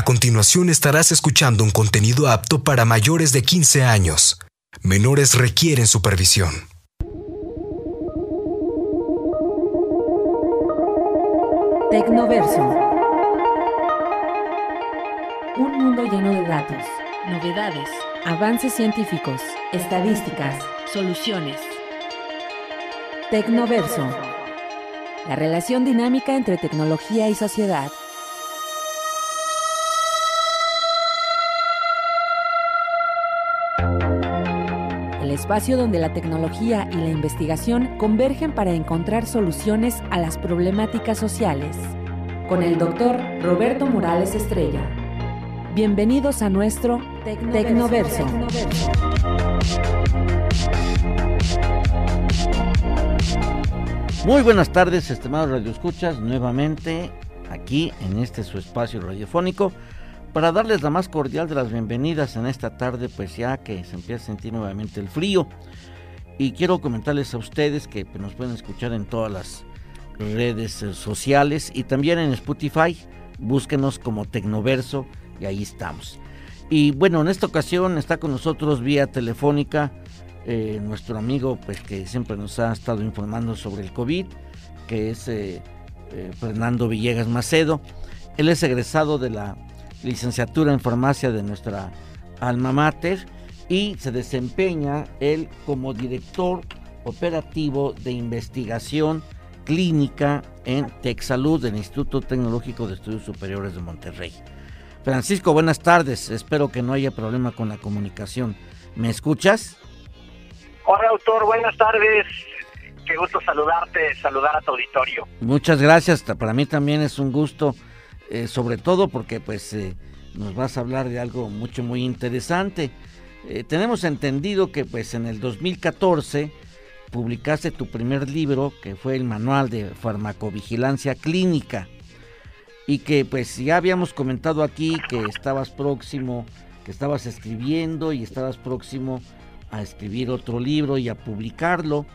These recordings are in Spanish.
A continuación estarás escuchando un contenido apto para mayores de 15 años. Menores requieren supervisión. Tecnoverso. Un mundo lleno de datos, novedades, avances científicos, estadísticas, soluciones. Tecnoverso. La relación dinámica entre tecnología y sociedad. Espacio donde la tecnología y la investigación convergen para encontrar soluciones a las problemáticas sociales. Con el doctor Roberto Morales Estrella. Bienvenidos a nuestro Tecnoverso. Muy buenas tardes, estimados radioescuchas, nuevamente aquí en este su espacio radiofónico para darles la más cordial de las bienvenidas en esta tarde, pues ya que se empieza a sentir nuevamente el frío. Y quiero comentarles a ustedes que pues, nos pueden escuchar en todas las redes eh, sociales y también en Spotify. Búsquenos como Tecnoverso y ahí estamos. Y bueno, en esta ocasión está con nosotros vía telefónica eh, nuestro amigo pues que siempre nos ha estado informando sobre el COVID, que es eh, Fernando Villegas Macedo. Él es egresado de la licenciatura en farmacia de nuestra alma mater y se desempeña él como director operativo de investigación clínica en TechSalud del Instituto Tecnológico de Estudios Superiores de Monterrey. Francisco, buenas tardes. Espero que no haya problema con la comunicación. ¿Me escuchas? Hola, doctor. Buenas tardes. Qué gusto saludarte, saludar a tu auditorio. Muchas gracias. Para mí también es un gusto eh, sobre todo porque pues eh, nos vas a hablar de algo mucho muy interesante. Eh, tenemos entendido que pues en el 2014 publicaste tu primer libro que fue el manual de farmacovigilancia clínica y que pues ya habíamos comentado aquí que estabas próximo, que estabas escribiendo y estabas próximo a escribir otro libro y a publicarlo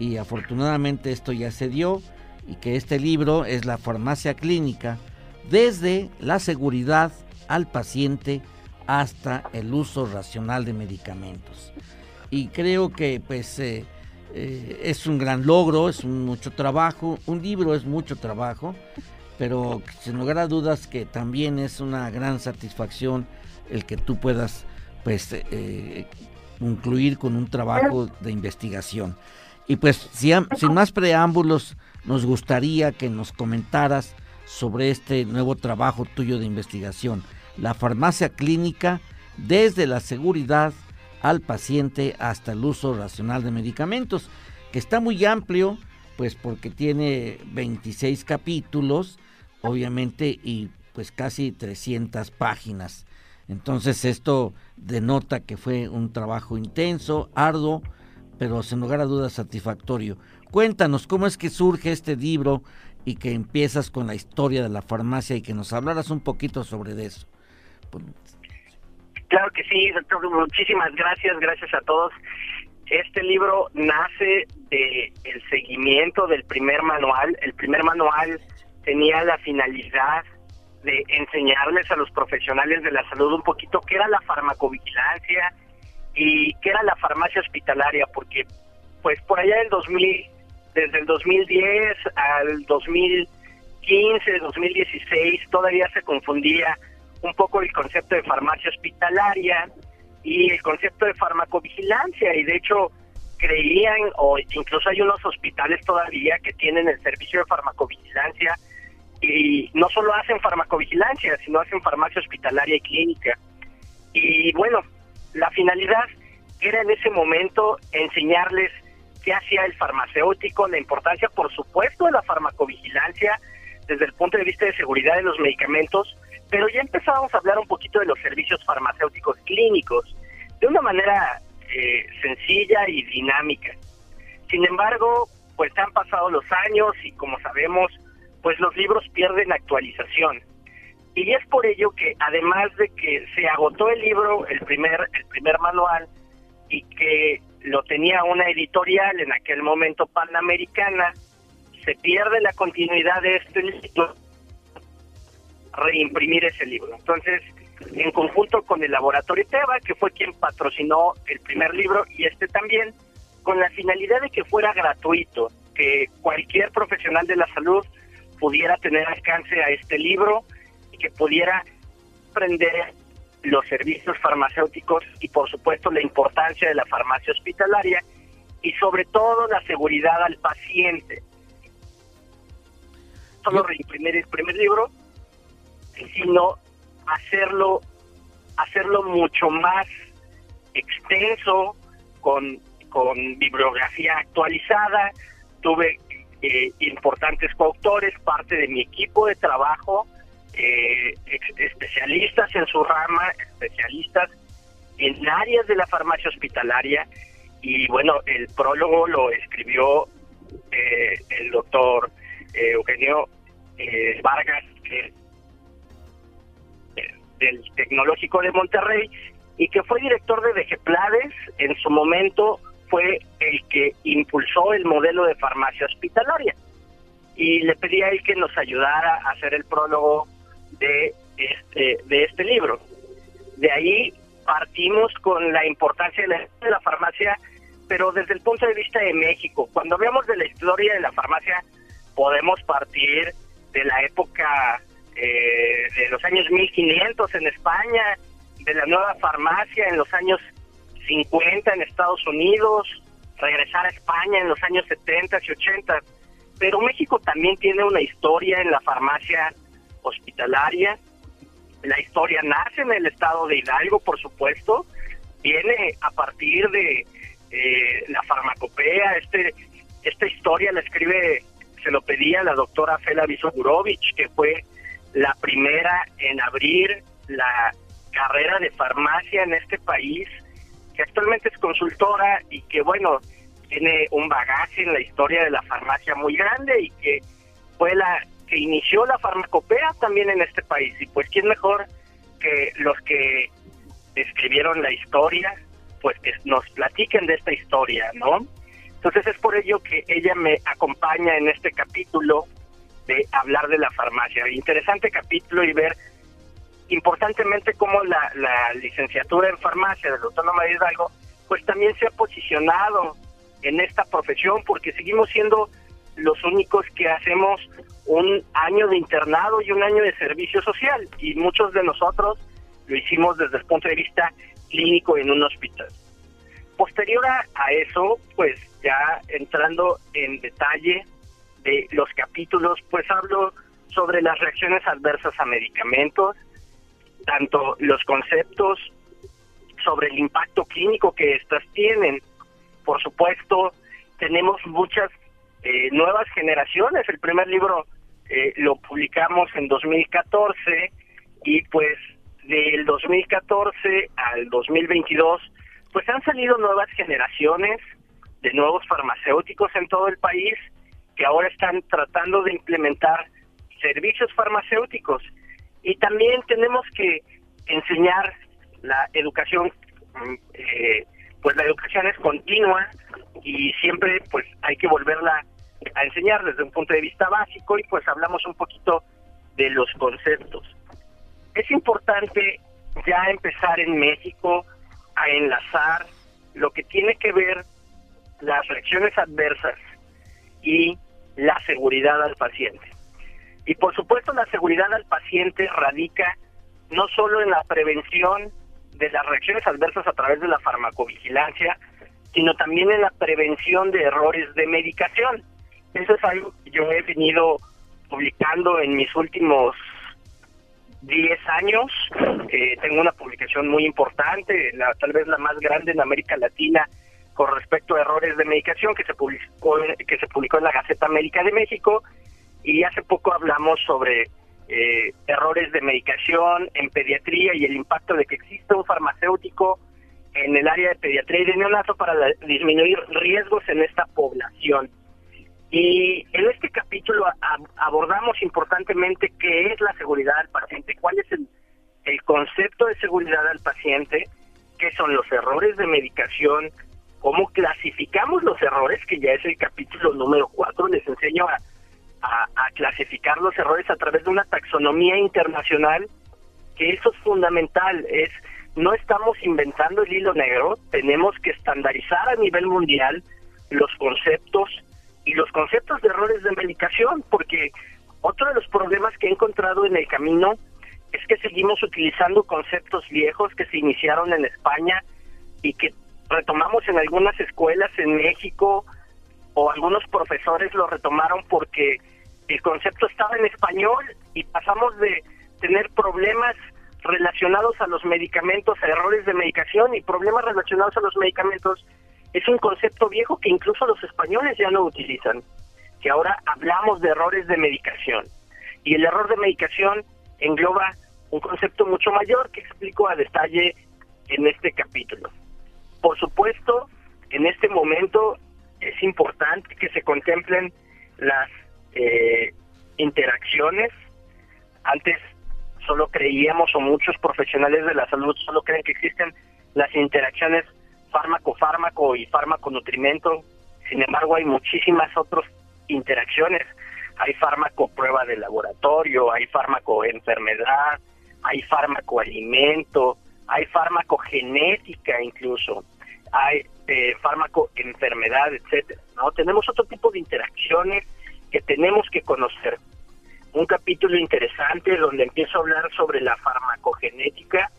y afortunadamente esto ya se dio y que este libro es la farmacia clínica desde la seguridad al paciente hasta el uso racional de medicamentos. Y creo que pues eh, eh, es un gran logro, es mucho trabajo, un libro es mucho trabajo, pero sin lugar a dudas que también es una gran satisfacción el que tú puedas pues eh, concluir con un trabajo de investigación. Y pues sin más preámbulos, nos gustaría que nos comentaras sobre este nuevo trabajo tuyo de investigación, la farmacia clínica desde la seguridad al paciente hasta el uso racional de medicamentos, que está muy amplio, pues porque tiene 26 capítulos, obviamente, y pues casi 300 páginas. Entonces esto denota que fue un trabajo intenso, arduo, pero sin lugar a dudas satisfactorio. Cuéntanos cómo es que surge este libro y que empiezas con la historia de la farmacia y que nos hablaras un poquito sobre eso. Pues, claro que sí, doctor. Muchísimas gracias, gracias a todos. Este libro nace de seguimiento del primer manual. El primer manual tenía la finalidad de enseñarles a los profesionales de la salud un poquito qué era la farmacovigilancia y qué era la farmacia hospitalaria, porque pues por allá en 2000 desde el 2010 al 2015, 2016, todavía se confundía un poco el concepto de farmacia hospitalaria y el concepto de farmacovigilancia y de hecho creían o incluso hay unos hospitales todavía que tienen el servicio de farmacovigilancia y no solo hacen farmacovigilancia, sino hacen farmacia hospitalaria y clínica. Y bueno, la finalidad era en ese momento enseñarles qué hacía el farmacéutico, la importancia, por supuesto, de la farmacovigilancia desde el punto de vista de seguridad de los medicamentos, pero ya empezábamos a hablar un poquito de los servicios farmacéuticos clínicos de una manera eh, sencilla y dinámica. Sin embargo, pues han pasado los años y como sabemos, pues los libros pierden actualización. Y es por ello que además de que se agotó el libro, el primer, el primer manual, y que lo tenía una editorial en aquel momento panamericana, se pierde la continuidad de este libro, reimprimir ese libro. Entonces, en conjunto con el laboratorio Teva, que fue quien patrocinó el primer libro y este también, con la finalidad de que fuera gratuito, que cualquier profesional de la salud pudiera tener alcance a este libro y que pudiera aprender los servicios farmacéuticos y por supuesto la importancia de la farmacia hospitalaria y sobre todo la seguridad al paciente. Solo reimprimir el primer libro, sino hacerlo, hacerlo mucho más extenso, con, con bibliografía actualizada. Tuve eh, importantes coautores, parte de mi equipo de trabajo, eh, especialistas en su rama, especialistas en áreas de la farmacia hospitalaria y bueno, el prólogo lo escribió eh, el doctor eh, Eugenio eh, Vargas del Tecnológico de Monterrey y que fue director de Vegeplades, en su momento fue el que impulsó el modelo de farmacia hospitalaria. Y le pedí a él que nos ayudara a hacer el prólogo de este, de este libro. De ahí partimos con la importancia de la, farmacia, pero desde el punto de vista de México. Cuando hablamos de la historia de la farmacia, podemos partir de la época eh, de los años 1500 en España, de la nueva farmacia en los años 50 en Estados Unidos, regresar a España en los años 70 y 80. Pero México también tiene una historia en la farmacia hospitalaria. La historia nace en el estado de Hidalgo, por supuesto, viene a partir de eh, la farmacopea. Este, esta historia la escribe, se lo pedía la doctora Fela Visogurovich, que fue la primera en abrir la carrera de farmacia en este país, que actualmente es consultora y que, bueno, tiene un bagaje en la historia de la farmacia muy grande y que fue la que inició la farmacopea también en este país. Y pues, ¿quién mejor que los que escribieron la historia, pues que nos platiquen de esta historia, ¿no? Entonces es por ello que ella me acompaña en este capítulo de hablar de la farmacia. Interesante capítulo y ver importantemente cómo la, la licenciatura en farmacia del doctor María Hidalgo, pues también se ha posicionado en esta profesión, porque seguimos siendo los únicos que hacemos un año de internado y un año de servicio social y muchos de nosotros lo hicimos desde el punto de vista clínico en un hospital. Posterior a, eso, pues ya entrando en detalle de los capítulos, pues hablo sobre las reacciones adversas a medicamentos, tanto los conceptos sobre el impacto clínico que éstas tienen. Por supuesto, tenemos muchas eh, nuevas generaciones. El primer libro eh, lo publicamos en 2014 y pues del 2014 al 2022 pues han salido nuevas generaciones de nuevos farmacéuticos en todo el país que ahora están tratando de implementar servicios farmacéuticos y también tenemos que enseñar la educación mm, eh, pues la educación es continua y siempre pues hay que volverla a enseñar desde un punto de vista básico y pues hablamos un poquito de los conceptos. Es importante ya empezar en México a enlazar lo que tiene que ver las reacciones adversas y la seguridad al paciente. Y por supuesto la seguridad al paciente radica no solo en la prevención de las reacciones adversas a través de la farmacovigilancia, sino también en la prevención de errores de medicación. Eso es algo que yo he venido publicando en mis últimos 10 años. Eh, tengo una publicación muy importante, la, tal vez la más grande en América Latina con respecto a errores de medicación que se publicó, que se publicó en la Gaceta Médica de México y hace poco hablamos sobre eh, errores de medicación en pediatría y el impacto de que existe un farmacéutico en el área de pediatría y de neonato para disminuir riesgos en esta población. Y en este capítulo abordamos importantemente qué es la seguridad del paciente, cuál es el, concepto de seguridad al paciente, qué son los errores de medicación, cómo clasificamos los errores, que ya es el capítulo número 4, les enseño a a, clasificar los errores a través de una taxonomía internacional, que eso es fundamental, es no estamos inventando el hilo negro, tenemos que estandarizar a nivel mundial los conceptos y los conceptos de errores de medicación, porque otro de los problemas que he encontrado en el camino es que seguimos utilizando conceptos viejos que se iniciaron en España y que retomamos en algunas escuelas en México o algunos profesores lo retomaron porque el concepto estaba en español y pasamos de tener problemas relacionados a los medicamentos, a errores de medicación y problemas relacionados a los medicamentos es un concepto viejo que incluso los españoles ya no utilizan, que ahora hablamos de errores de medicación. Y el error de medicación engloba un concepto mucho mayor que explico a detalle en este capítulo. Por supuesto, en este momento es importante que se contemplen las eh, interacciones. Antes solo creíamos, o muchos profesionales de la salud solo creen que existen las interacciones fármaco-fármaco y fármaco-nutrimento. Sin embargo, hay muchísimas otras interacciones. Hay fármaco prueba de laboratorio, hay fármaco enfermedad, hay fármaco alimento, hay fármaco genética incluso, hay eh, fármaco enfermedad, etcétera. ¿no? Tenemos otro tipo de interacciones que tenemos que conocer. Un capítulo interesante donde empiezo a hablar sobre la farmacogenética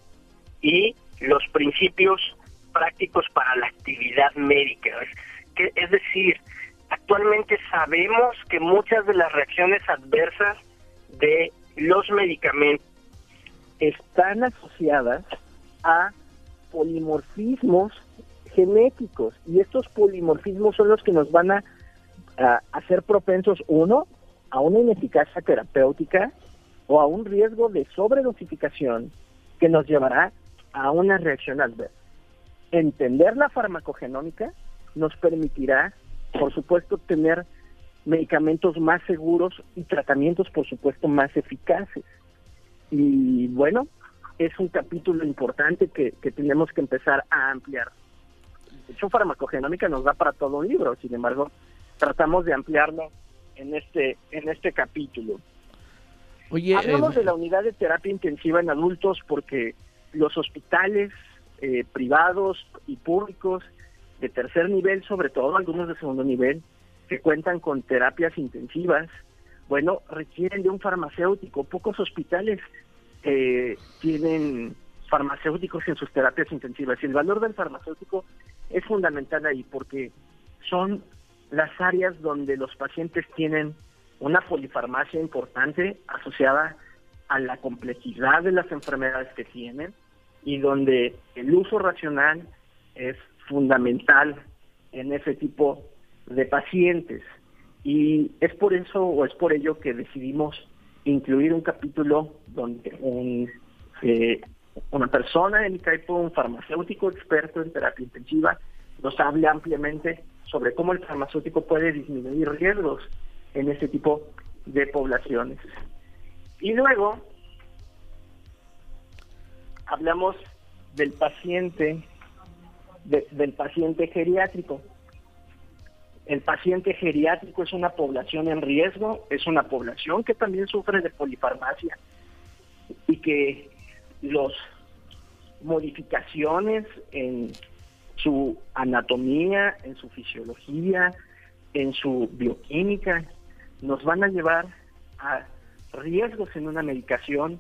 y los principios prácticos para la actividad médica. es decir, actualmente sabemos que muchas de las reacciones adversas de los medicamentos están asociadas a polimorfismos genéticos y estos polimorfismos son los que nos van a, hacer propensos, uno, a una ineficacia terapéutica o a un riesgo de sobredosificación que nos llevará a una reacción adversa. Entender la farmacogenómica nos permitirá, por supuesto, tener medicamentos más seguros y tratamientos, por supuesto, más eficaces. Y bueno, es un capítulo importante que, tenemos que empezar a ampliar. De hecho, farmacogenómica nos da para todo un libro, sin embargo, tratamos de ampliarlo en este, en este capítulo. Oye, Hablamos eh, de la unidad de terapia intensiva en adultos porque los hospitales eh, privados y públicos de tercer nivel, sobre todo algunos de segundo nivel, que cuentan con terapias intensivas, bueno, requieren de un farmacéutico. Pocos hospitales eh, tienen farmacéuticos en sus terapias intensivas. Y el valor del farmacéutico es fundamental ahí porque son las áreas donde los pacientes tienen una polifarmacia importante asociada a la complejidad de las enfermedades que tienen y donde el uso racional es fundamental en ese tipo de pacientes. Y es por eso o es por ello que decidimos incluir un capítulo donde un, eh, una persona en CAIPO, un farmacéutico experto en terapia intensiva, nos hable ampliamente sobre cómo el farmacéutico puede disminuir riesgos en este tipo de poblaciones. Y luego hablamos del paciente, del paciente geriátrico. El paciente geriátrico es una población en riesgo, es una población que también sufre de polifarmacia y que los modificaciones en su anatomía, en su fisiología, en su bioquímica, nos van a llevar a riesgos en una medicación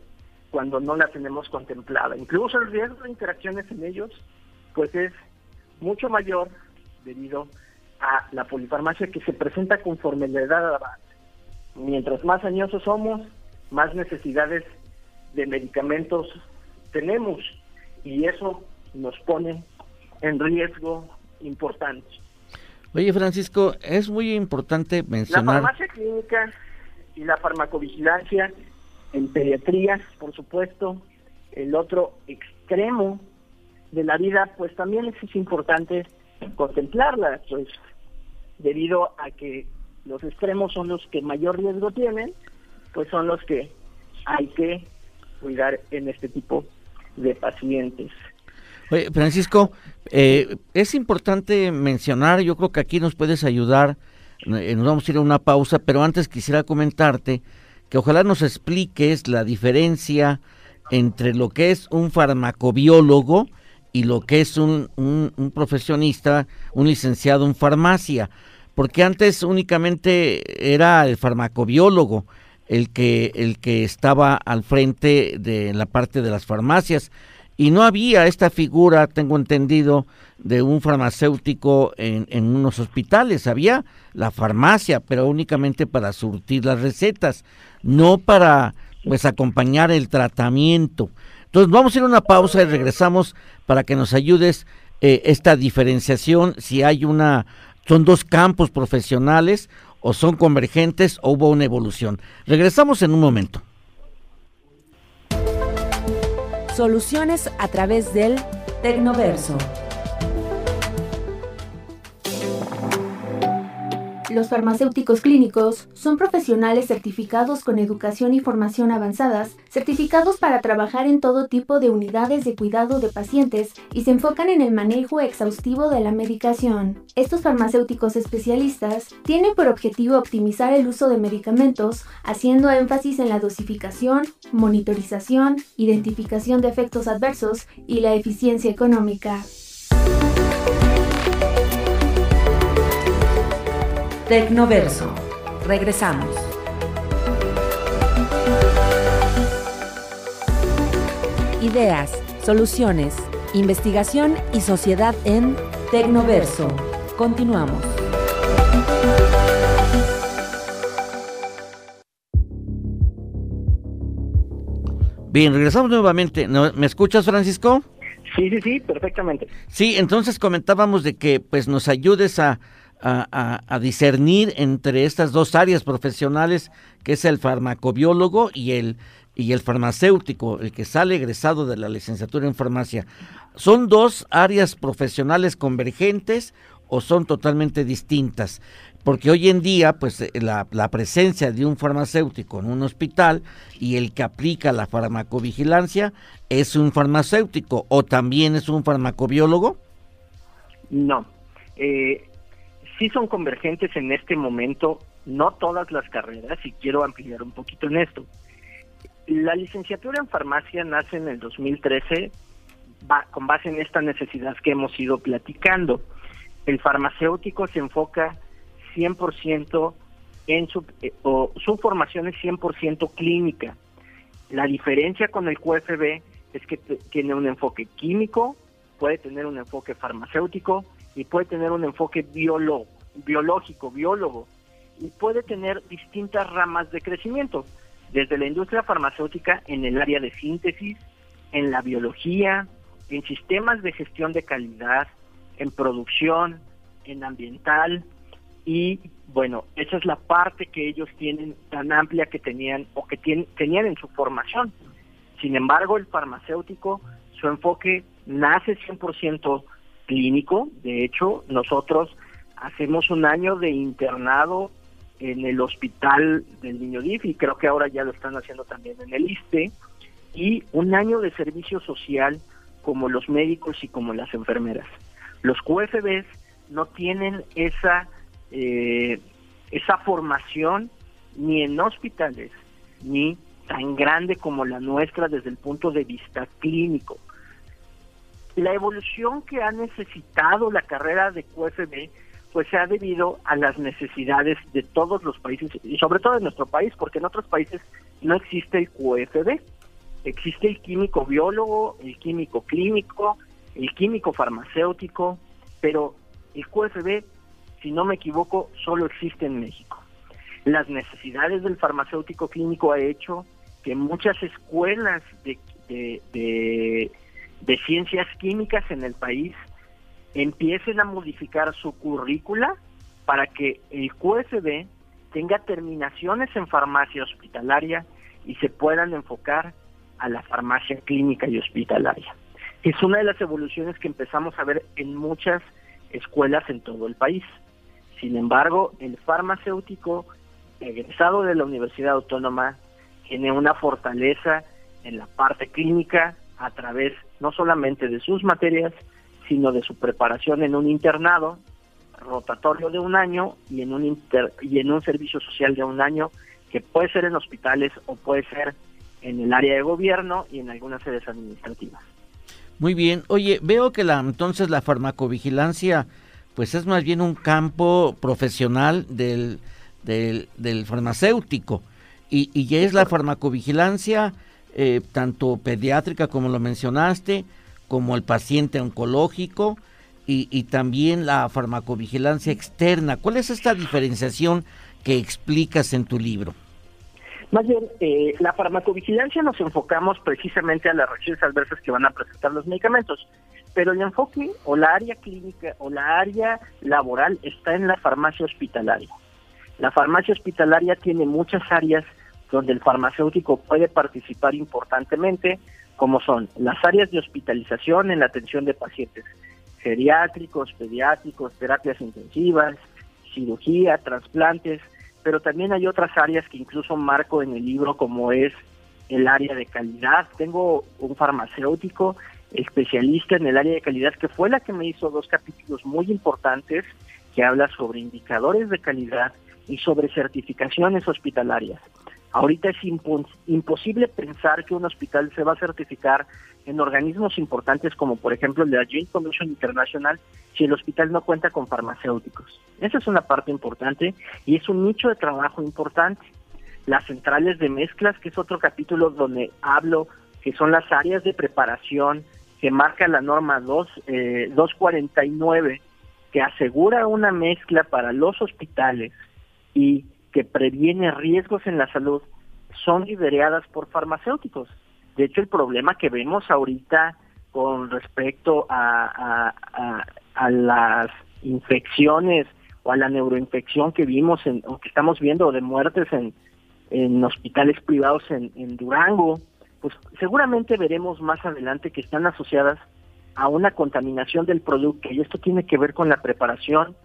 cuando no la tenemos contemplada. Incluso el riesgo de interacciones en ellos, pues es mucho mayor debido a la polifarmacia que se presenta conforme la edad avanza. Mientras más añosos somos, más necesidades de medicamentos tenemos y eso nos pone en riesgo importante. Oye Francisco, es muy importante mencionar... La farmacia clínica y la farmacovigilancia en pediatría, por supuesto, el otro extremo de la vida, pues también es importante contemplarla, pues debido a que los extremos son los que mayor riesgo tienen, pues son los que hay que cuidar en este tipo de pacientes. Francisco, eh, es importante mencionar, yo creo que aquí nos puedes ayudar eh, nos vamos a ir a una pausa, pero antes quisiera comentarte que ojalá nos expliques la diferencia entre lo que es un farmacobiólogo y lo que es un, un, profesionista, un licenciado en farmacia, porque antes únicamente era el farmacobiólogo el que, el que estaba al frente de la parte de las farmacias y no había esta figura, tengo entendido, de un farmacéutico en, en, unos hospitales. Había la farmacia, pero únicamente para surtir las recetas, no para pues acompañar el tratamiento. Entonces vamos a ir a una pausa y regresamos para que nos ayudes eh, esta diferenciación, si hay una, son dos campos profesionales o son convergentes o hubo una evolución. Regresamos en un momento. Soluciones a través del Tecnoverso. Los farmacéuticos clínicos son profesionales certificados con educación y formación avanzadas, certificados para trabajar en todo tipo de unidades de cuidado de pacientes y se enfocan en el manejo exhaustivo de la medicación. Estos farmacéuticos especialistas tienen por objetivo optimizar el uso de medicamentos, haciendo énfasis en la dosificación, monitorización, identificación de efectos adversos y la eficiencia económica. Tecnoverso. Regresamos. Ideas, soluciones, investigación y sociedad en Tecnoverso. Continuamos. Bien, regresamos nuevamente. ¿Me escuchas, Francisco? Sí, sí, sí, perfectamente. Sí, entonces comentábamos de que pues nos ayudes a, a, discernir entre estas dos áreas profesionales, que es el farmacobiólogo y el, y el farmacéutico, el que sale egresado de la licenciatura en farmacia. ¿Son dos áreas profesionales convergentes o son totalmente distintas? Porque hoy en día, pues eh, la, la, presencia de un farmacéutico en un hospital y el que aplica la farmacovigilancia es un farmacéutico o también es un farmacobiólogo? No. Eh, sí son convergentes en este momento, no todas las carreras, y quiero ampliar un poquito en esto. La licenciatura en farmacia nace en el 2013 con base en esta necesidad que hemos ido platicando. El farmacéutico se enfoca 100% en su, eh, o su formación es 100% clínica. La diferencia con el QFB es que tiene un enfoque químico, puede tener un enfoque farmacéutico y puede tener un enfoque biológico, biólogo, y puede tener distintas ramas de crecimiento, desde la industria farmacéutica en el área de síntesis, en la biología, en sistemas de gestión de calidad, en producción, en ambiental, y bueno, esa es la parte que ellos tienen tan amplia que tenían o que tenían en su formación. Sin embargo, el farmacéutico, su enfoque nace 100% clínico. De hecho, nosotros hacemos un año de internado en el hospital del Niño DIF y creo que ahora ya lo están haciendo también en el ISTE y un año de servicio social como los médicos y como las enfermeras. Los QFBs no tienen esa eh, esa formación ni en hospitales ni tan grande como la nuestra desde el punto de vista clínico la evolución que ha necesitado la carrera de QFB pues se ha debido a las necesidades de todos los países y sobre todo en nuestro país porque en otros países no existe el QFB existe el químico biólogo el químico clínico el químico farmacéutico pero el QFB si no me equivoco solo existe en México. Las necesidades del farmacéutico clínico ha hecho que muchas escuelas de, de de ciencias químicas en el país empiecen a modificar su currícula para que el QFB tenga terminaciones en farmacia hospitalaria y se puedan enfocar a la farmacia clínica y hospitalaria. Es una de las evoluciones que empezamos a ver en muchas escuelas en todo el país. Sin embargo, el farmacéutico egresado de la Universidad Autónoma tiene una fortaleza en la parte clínica a través no solamente de sus materias, sino de su preparación en un internado, rotatorio de un año y en un y en un servicio social de un año que puede ser en hospitales o puede ser en el área de gobierno y en algunas sedes administrativas. Muy bien. Oye, veo que la entonces la farmacovigilancia pues es más bien un campo profesional del, del, farmacéutico y, y es la farmacovigilancia eh, tanto pediátrica como lo mencionaste, como el paciente oncológico y, y, también la farmacovigilancia externa. ¿Cuál es esta diferenciación que explicas en tu libro? Más bien, eh, la farmacovigilancia nos enfocamos precisamente a las reacciones adversas que van a presentar los medicamentos, pero el enfoque o la área clínica o la área laboral está en la farmacia hospitalaria. La farmacia hospitalaria tiene muchas áreas donde el farmacéutico puede participar importantemente, como son las áreas de hospitalización en la atención de pacientes geriátricos, pediátricos, terapias intensivas, cirugía, trasplantes, pero también hay otras áreas que incluso marco en el libro como es el área de calidad. Tengo un farmacéutico especialista en el área de calidad que fue la que me hizo dos capítulos muy importantes que habla sobre indicadores de calidad y sobre certificaciones hospitalarias. Ahorita es imposible pensar que un hospital se va a certificar en organismos importantes como por ejemplo la Joint Commission International si el hospital no cuenta con farmacéuticos. Esa es una parte importante y es un nicho de trabajo importante. Las centrales de mezclas, que es otro capítulo donde hablo, que son las áreas de preparación que marca la norma 2, 249, eh, que asegura una mezcla para los hospitales y que previene riesgos en la salud son lideradas por farmacéuticos. De hecho, el problema que vemos ahorita con respecto a, las infecciones o a la neuroinfección que vimos en, o que estamos viendo de muertes en, hospitales privados en Durango, pues seguramente veremos más adelante que están asociadas a una contaminación del producto y esto tiene que ver con la preparación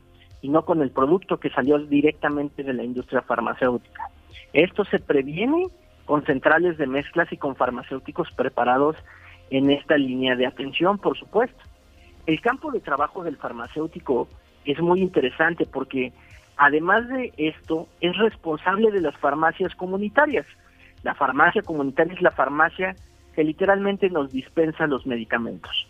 y no con el producto que salió directamente de la industria farmacéutica. Esto se previene con centrales de mezclas y con farmacéuticos preparados en esta línea de atención, por supuesto. El campo de trabajo del farmacéutico es muy interesante porque además de esto es responsable de las farmacias comunitarias. La farmacia comunitaria es la farmacia que literalmente nos dispensa los medicamentos.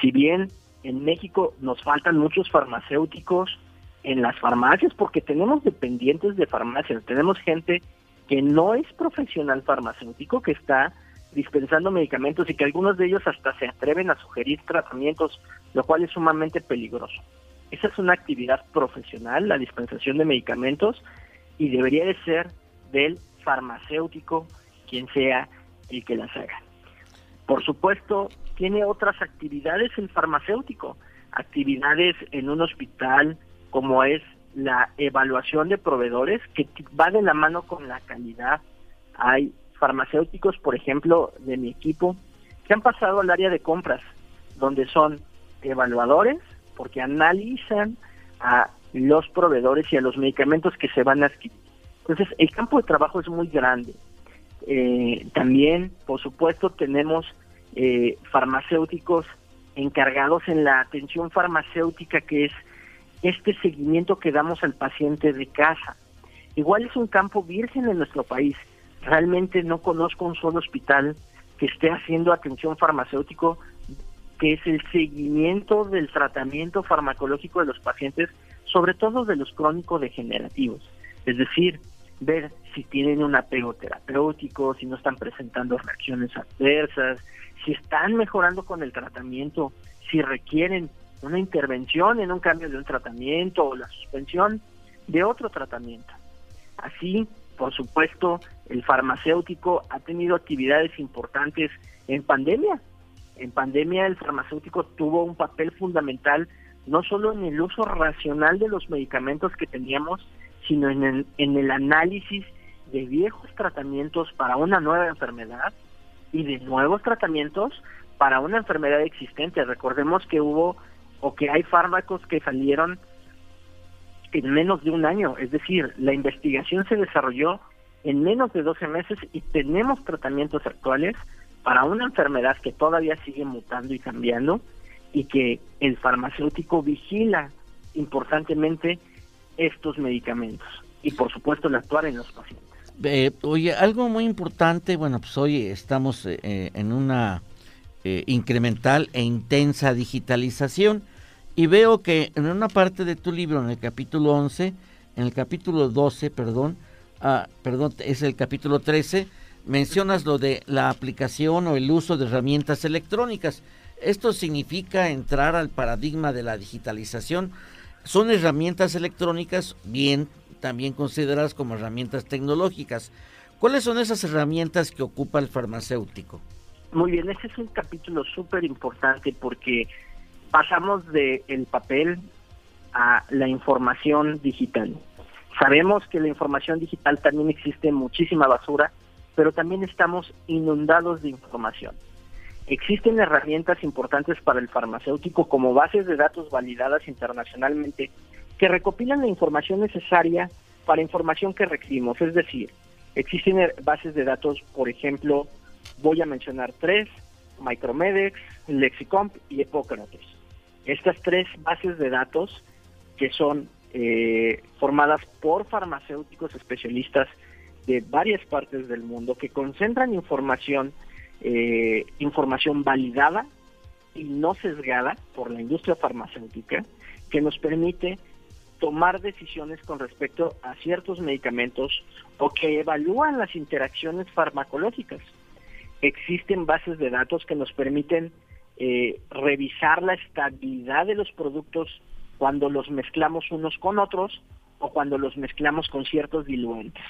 Si bien en México nos faltan muchos farmacéuticos, en las farmacias porque tenemos dependientes de farmacias, tenemos gente que no es profesional farmacéutico, que está dispensando medicamentos y que algunos de ellos hasta se atreven a sugerir tratamientos, lo cual es sumamente peligroso. Esa es una actividad profesional, la dispensación de medicamentos, y debería de ser del farmacéutico quien sea el que las haga. Por supuesto, tiene otras actividades el farmacéutico, actividades en un hospital, como es la evaluación de proveedores, que va de la mano con la calidad. Hay farmacéuticos, por ejemplo, de mi equipo, que han pasado al área de compras, donde son evaluadores, porque analizan a los proveedores y a los medicamentos que se van a adquirir. Entonces, el campo de trabajo es muy grande. Eh, también, por supuesto, tenemos eh, farmacéuticos encargados en la atención farmacéutica, que es este seguimiento que damos al paciente de casa. Igual es un campo virgen en nuestro país. Realmente no conozco un solo hospital que esté haciendo atención farmacéutico, que es el seguimiento del tratamiento farmacológico de los pacientes, sobre todo de los crónicos degenerativos. Es decir, ver si tienen un apego terapéutico, si no están presentando reacciones adversas, si están mejorando con el tratamiento, si requieren una intervención en un cambio de un tratamiento o la suspensión de otro tratamiento. Así, por supuesto, el farmacéutico ha tenido actividades importantes en pandemia. En pandemia el farmacéutico tuvo un papel fundamental no solo en el uso racional de los medicamentos que teníamos, sino en el, en el análisis de viejos tratamientos para una nueva enfermedad y de nuevos tratamientos para una enfermedad existente. Recordemos que hubo o que hay fármacos que salieron en menos de un año, es decir, la investigación se desarrolló en menos de 12 meses y tenemos tratamientos actuales para una enfermedad que todavía sigue mutando y cambiando y que el farmacéutico vigila importantemente estos medicamentos y por supuesto el actuar en los pacientes. Eh, oye, algo muy importante, bueno, pues hoy estamos eh, en una eh, incremental e intensa digitalización y veo que en una parte de tu libro, en el capítulo 11, en el capítulo 12, perdón, ah, perdón, es el capítulo 13, mencionas lo de la aplicación o el uso de herramientas electrónicas. Esto significa entrar al paradigma de la digitalización. Son herramientas electrónicas bien también consideradas como herramientas tecnológicas. ¿Cuáles son esas herramientas que ocupa el farmacéutico? Muy bien, ese es un capítulo súper importante porque pasamos del el papel a la información digital. Sabemos que la información digital también existe muchísima basura, pero también estamos inundados de información. Existen herramientas importantes para el farmacéutico como bases de datos validadas internacionalmente que recopilan la información necesaria para información que requerimos. Es decir, existen bases de datos, por ejemplo, voy a mencionar tres, Micromedex, Lexicomp y Epocrates. Estas tres bases de datos que son eh, formadas por farmacéuticos especialistas de varias partes del mundo que concentran información, eh, información validada y no sesgada por la industria farmacéutica, que nos permite tomar decisiones con respecto a ciertos medicamentos o que evalúan las interacciones farmacológicas. Existen bases de datos que nos permiten eh, revisar la estabilidad de los productos cuando los mezclamos unos con otros o cuando los mezclamos con ciertos diluentes.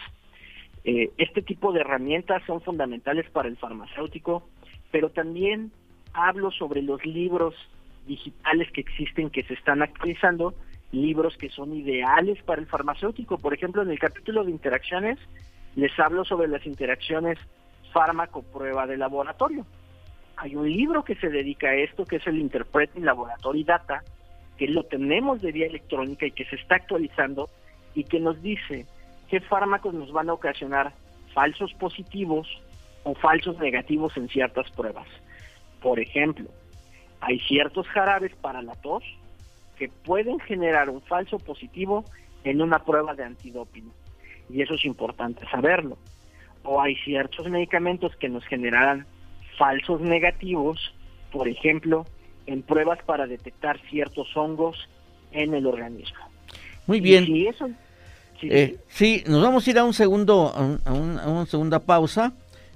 Eh, este tipo de herramientas son fundamentales para el farmacéutico, pero también hablo sobre los libros digitales que existen que se están actualizando libros que son ideales para el farmacéutico. Por ejemplo, en el capítulo de interacciones les hablo sobre las interacciones fármaco-prueba de laboratorio. Hay un libro que se dedica a esto, que es el Interpreting Laboratory Data, que lo tenemos de vía electrónica y que se está actualizando y que nos dice qué fármacos nos van a ocasionar falsos positivos o falsos negativos en ciertas pruebas. Por ejemplo, hay ciertos jarabes para la tos que pueden generar un falso positivo en una prueba de antidoping. Y eso es importante saberlo. O hay ciertos medicamentos que nos generarán falsos negativos, por ejemplo, en pruebas para detectar ciertos hongos en el organismo. Muy bien. Eh, sí, nos vamos a ir a un segundo, a, una segunda pausa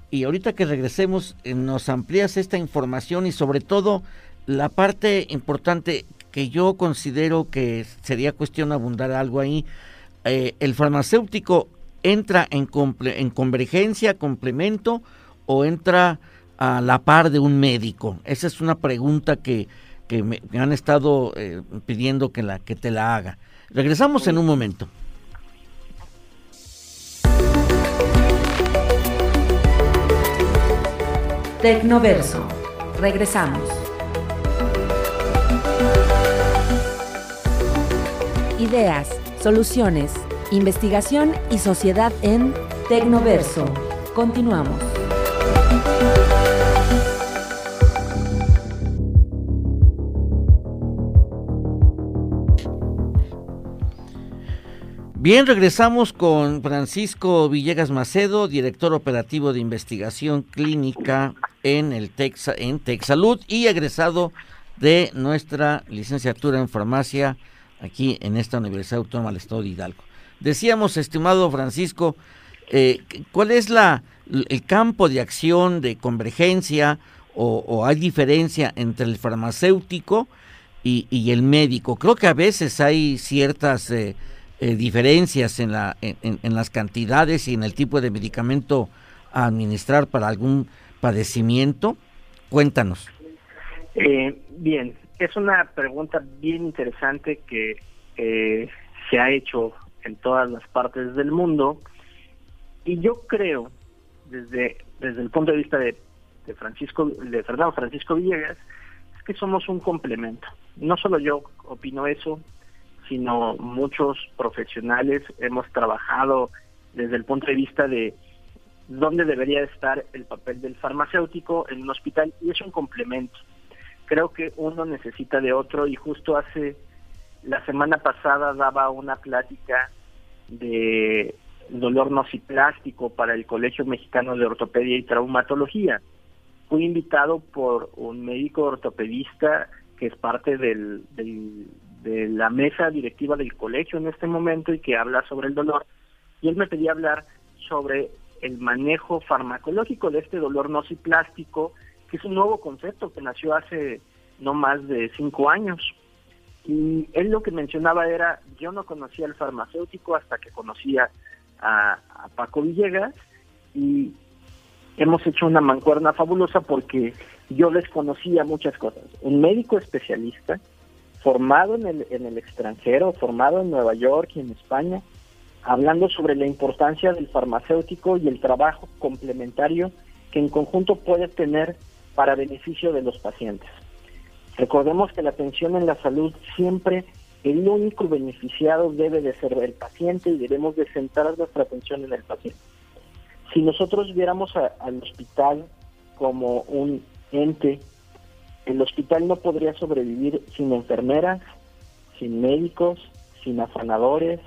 y ahorita que regresemos eh, nos amplías esta información y sobre todo la parte importante que yo considero que sería cuestión abundar algo ahí. Eh, ¿El farmacéutico entra en, en convergencia, complemento o entra a la par de un médico? Esa es una pregunta que, me, han estado eh, pidiendo que, la, que te la haga. Regresamos en un momento. Tecnoverso. Regresamos. Ideas, soluciones, investigación y sociedad en Tecnoverso. Continuamos. Bien, regresamos con Francisco Villegas Macedo, director operativo de investigación clínica en el Texa, en Texalud y egresado de nuestra licenciatura en farmacia aquí en esta Universidad Autónoma del Estado de Hidalgo. Decíamos, estimado Francisco, eh, ¿cuál es la, el campo de acción de convergencia o, hay diferencia entre el farmacéutico y, el médico? Creo que a veces hay ciertas eh, eh, diferencias en, la, en, las cantidades y en el tipo de medicamento a administrar para algún padecimiento. Cuéntanos. bien, es una pregunta bien interesante que se ha hecho en todas las partes del mundo. Y yo creo desde desde el punto de vista de, de Francisco de Fernando Francisco Villegas es que somos un complemento. No solo yo opino eso sino muchos profesionales. Hemos trabajado desde el punto de vista de dónde debería estar el papel del farmacéutico en un hospital y es un complemento. Creo que uno necesita de otro y justo hace la semana pasada daba una plática de dolor nociplástico para el Colegio Mexicano de Ortopedia y Traumatología. Fui invitado por un médico ortopedista que es parte del, de la mesa directiva del colegio en este momento y que habla sobre el dolor. Y él me pedía hablar sobre el manejo farmacológico de este dolor nociplástico, que es un nuevo concepto que nació hace no más de cinco años. Y él lo que mencionaba era, yo no conocía al farmacéutico hasta que conocía a, Paco Villegas y hemos hecho una mancuerna fabulosa porque yo desconocía muchas cosas. Un médico especialista, formado en el, en el extranjero, formado en Nueva York y en España, hablando sobre la importancia del farmacéutico y el trabajo complementario que en conjunto puede tener para beneficio de los pacientes. Recordemos que la atención en la salud siempre el único beneficiado debe de ser el paciente y debemos de centrar nuestra atención en el paciente. Si nosotros viéramos al hospital como un ente, el hospital no podría sobrevivir sin enfermeras, sin médicos, sin afanadores,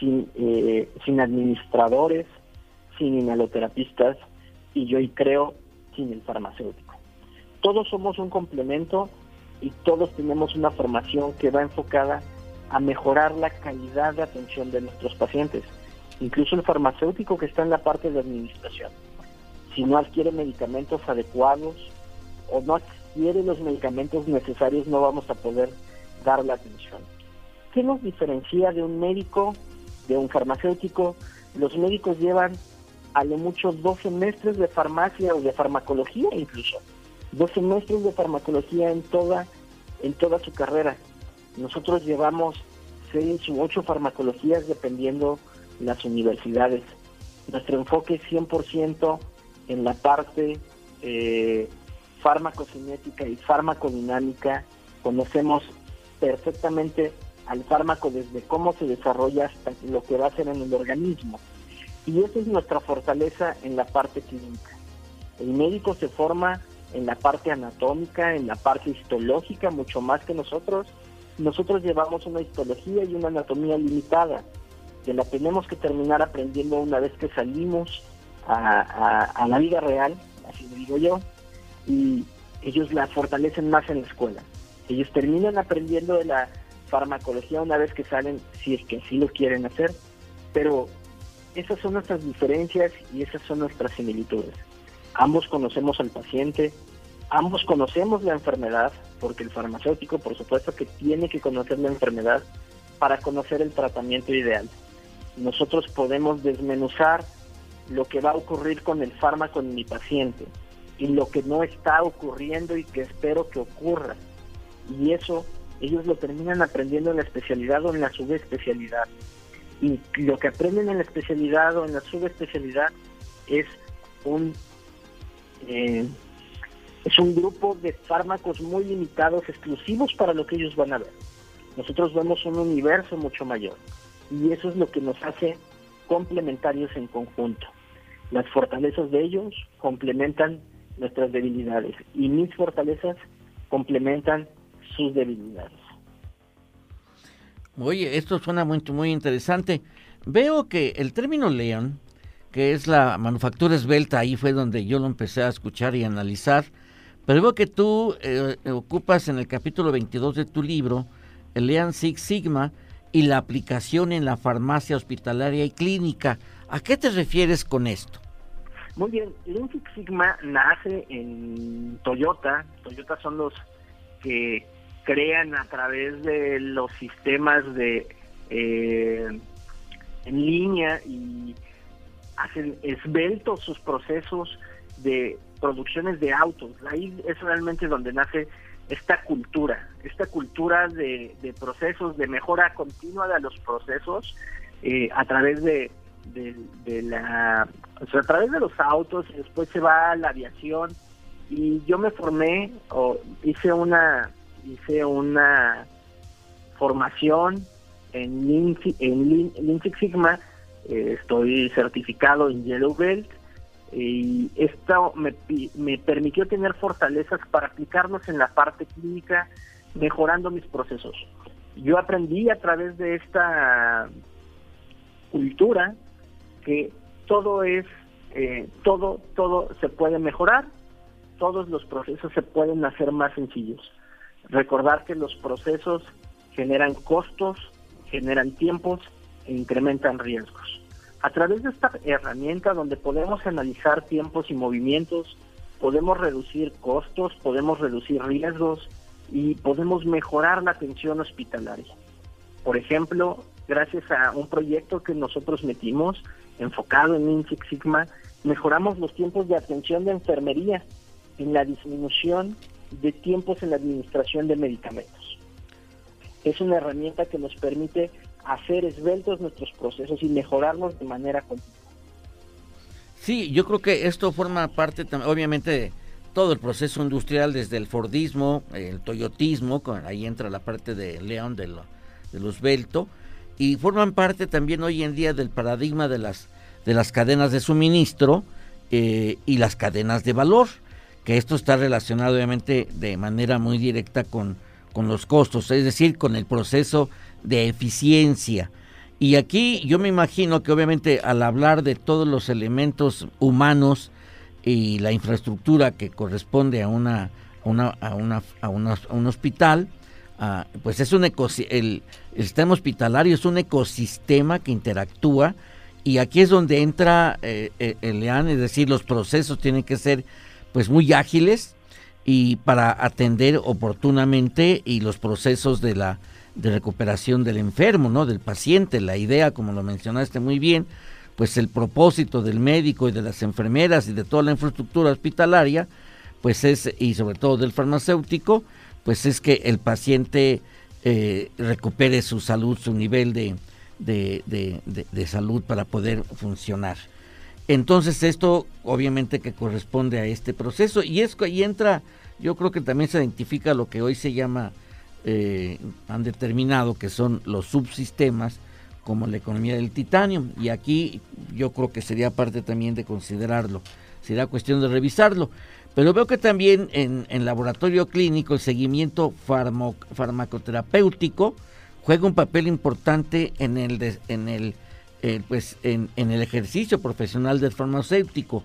sin, eh, sin administradores, sin inhaloterapistas y yo y creo sin el farmacéutico. Todos somos un complemento y todos tenemos una formación que va enfocada a mejorar la calidad de atención de nuestros pacientes, incluso el farmacéutico que está en la parte de administración. Si no adquiere medicamentos adecuados o no adquiere los medicamentos necesarios, no vamos a poder dar la atención. ¿Qué nos diferencia de un médico, de un farmacéutico? Los médicos llevan a lo mucho dos semestres de farmacia o de farmacología incluso dos semestres de farmacología en toda, en toda su carrera. Nosotros llevamos seis u ocho farmacologías dependiendo las universidades. Nuestro enfoque es 100% en la parte eh, farmacocinética y farmacodinámica. Conocemos perfectamente al fármaco desde cómo se desarrolla hasta lo que va a hacer en el organismo. Y esa es nuestra fortaleza en la parte clínica. El médico se forma en la parte anatómica, en la parte histológica, mucho más que nosotros. Nosotros llevamos una histología y una anatomía limitada, que la tenemos que terminar aprendiendo una vez que salimos a, la vida real, así lo digo yo, y ellos la fortalecen más en la escuela. Ellos terminan aprendiendo de la farmacología una vez que salen, si es que así lo quieren hacer, pero esas son nuestras diferencias y esas son nuestras similitudes. Ambos conocemos al paciente, ambos conocemos la enfermedad, porque el farmacéutico por supuesto que tiene que conocer la enfermedad para conocer el tratamiento ideal. Nosotros podemos desmenuzar lo que va a ocurrir con el fármaco en mi paciente y lo que no está ocurriendo y que espero que ocurra. Y eso ellos lo terminan aprendiendo en la especialidad o en la subespecialidad. Y lo que aprenden en la especialidad o en la subespecialidad es un eh, es un grupo de fármacos muy limitados, exclusivos para lo que ellos van a ver. Nosotros vemos un universo mucho mayor y eso es lo que nos hace complementarios en conjunto. Las fortalezas de ellos complementan nuestras debilidades y mis fortalezas complementan sus debilidades. Oye, esto suena muy, muy interesante. Veo que el término León que es la manufactura esbelta, ahí fue donde yo lo empecé a escuchar y analizar. Pero veo que tú eh, ocupas en el capítulo 22 de tu libro el Lean Six Sigma y la aplicación en la farmacia hospitalaria y clínica. ¿A qué te refieres con esto? Muy bien, Lean Six Sigma nace en Toyota. Toyota son los que crean a través de los sistemas de eh, en línea y hacen esbeltos sus procesos de producciones de autos. Ahí es realmente donde nace esta cultura, esta cultura de, procesos, de mejora continua de los procesos eh, a través de, la, a través de los autos y después se va a la aviación y yo me formé o hice una hice una formación en Lean, en Lean Six Sigma eh, estoy certificado en Yellow Belt y esto me, me permitió tener fortalezas para aplicarlos en la parte clínica, mejorando mis procesos. Yo aprendí a través de esta cultura que todo es, eh, todo, todo se puede mejorar, todos los procesos se pueden hacer más sencillos. Recordar que los procesos generan costos, generan tiempos e incrementan riesgos. A través de esta herramienta donde podemos analizar tiempos y movimientos, podemos reducir costos, podemos reducir riesgos y podemos mejorar la atención hospitalaria. Por ejemplo, gracias a un proyecto que nosotros metimos enfocado en Six Sigma, mejoramos los tiempos de atención de enfermería en la disminución de tiempos en la administración de medicamentos. Es una herramienta que nos permite hacer esbeltos nuestros procesos y mejorarlos de manera continua. Sí, yo creo que esto forma parte, obviamente, de todo el proceso industrial, desde el Fordismo, el Toyotismo, ahí entra la parte de León, de lo, de esbelto, y forman parte también hoy en día del paradigma de las, de las cadenas de suministro eh, y las cadenas de valor, que esto está relacionado obviamente de manera muy directa con, con los costos, es decir, con el proceso de eficiencia. Y aquí yo me imagino que obviamente al hablar de todos los elementos humanos y la infraestructura que corresponde a una, una, a, una, a, un hospital, ah, pues es un el, el, sistema hospitalario es un ecosistema que interactúa y aquí es donde entra eh, eh, el EAN, es decir, los procesos tienen que ser pues muy ágiles y para atender oportunamente y los procesos de la de recuperación del enfermo, ¿no? Del paciente. La idea, como lo mencionaste muy bien, pues el propósito del médico y de las enfermeras y de toda la infraestructura hospitalaria, pues es, y sobre todo del farmacéutico, pues es que el paciente eh, recupere su salud, su nivel de, de, de, salud para poder funcionar. Entonces esto obviamente que corresponde a este proceso y es y entra, yo creo que también se identifica lo que hoy se llama eh, han determinado que son los subsistemas como la economía del titanio y aquí yo creo que sería parte también de considerarlo, sería cuestión de revisarlo. Pero veo que también en, en laboratorio clínico el seguimiento farmacoterapéutico juega un papel importante en el, en el, eh, pues en el ejercicio profesional del farmacéutico.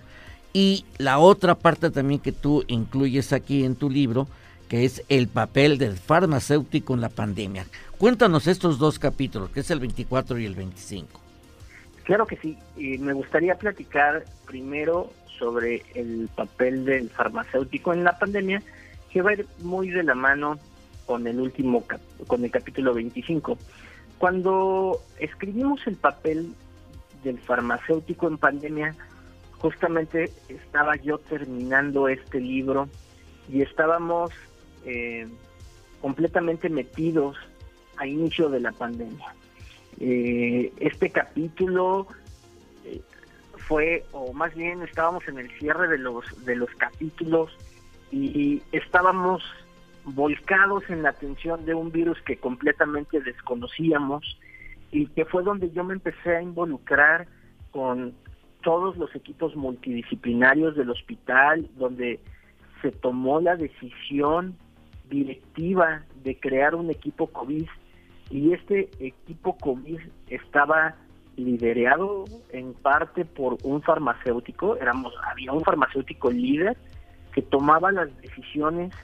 Y la otra parte también que tú incluyes aquí en tu libro, que es el papel del farmacéutico en la pandemia. Cuéntanos estos dos capítulos, que es el 24 y el 25. Claro que sí, y me gustaría platicar primero sobre el papel del farmacéutico en la pandemia, que va a ir muy de la mano con el último, con el capítulo 25. Cuando escribimos el papel del farmacéutico en pandemia, justamente estaba yo terminando este libro y estábamos eh, completamente metidos a inicio de la pandemia. Eh, este capítulo eh, fue, o más bien estábamos en el cierre de los, de los capítulos y estábamos volcados en la atención de un virus que completamente desconocíamos y que fue donde yo me empecé a involucrar con todos los equipos multidisciplinarios del hospital, donde se tomó la decisión directiva de crear un equipo COVID y este equipo COVID estaba liderado en parte por un farmacéutico, éramos había un farmacéutico líder que tomaba las decisiones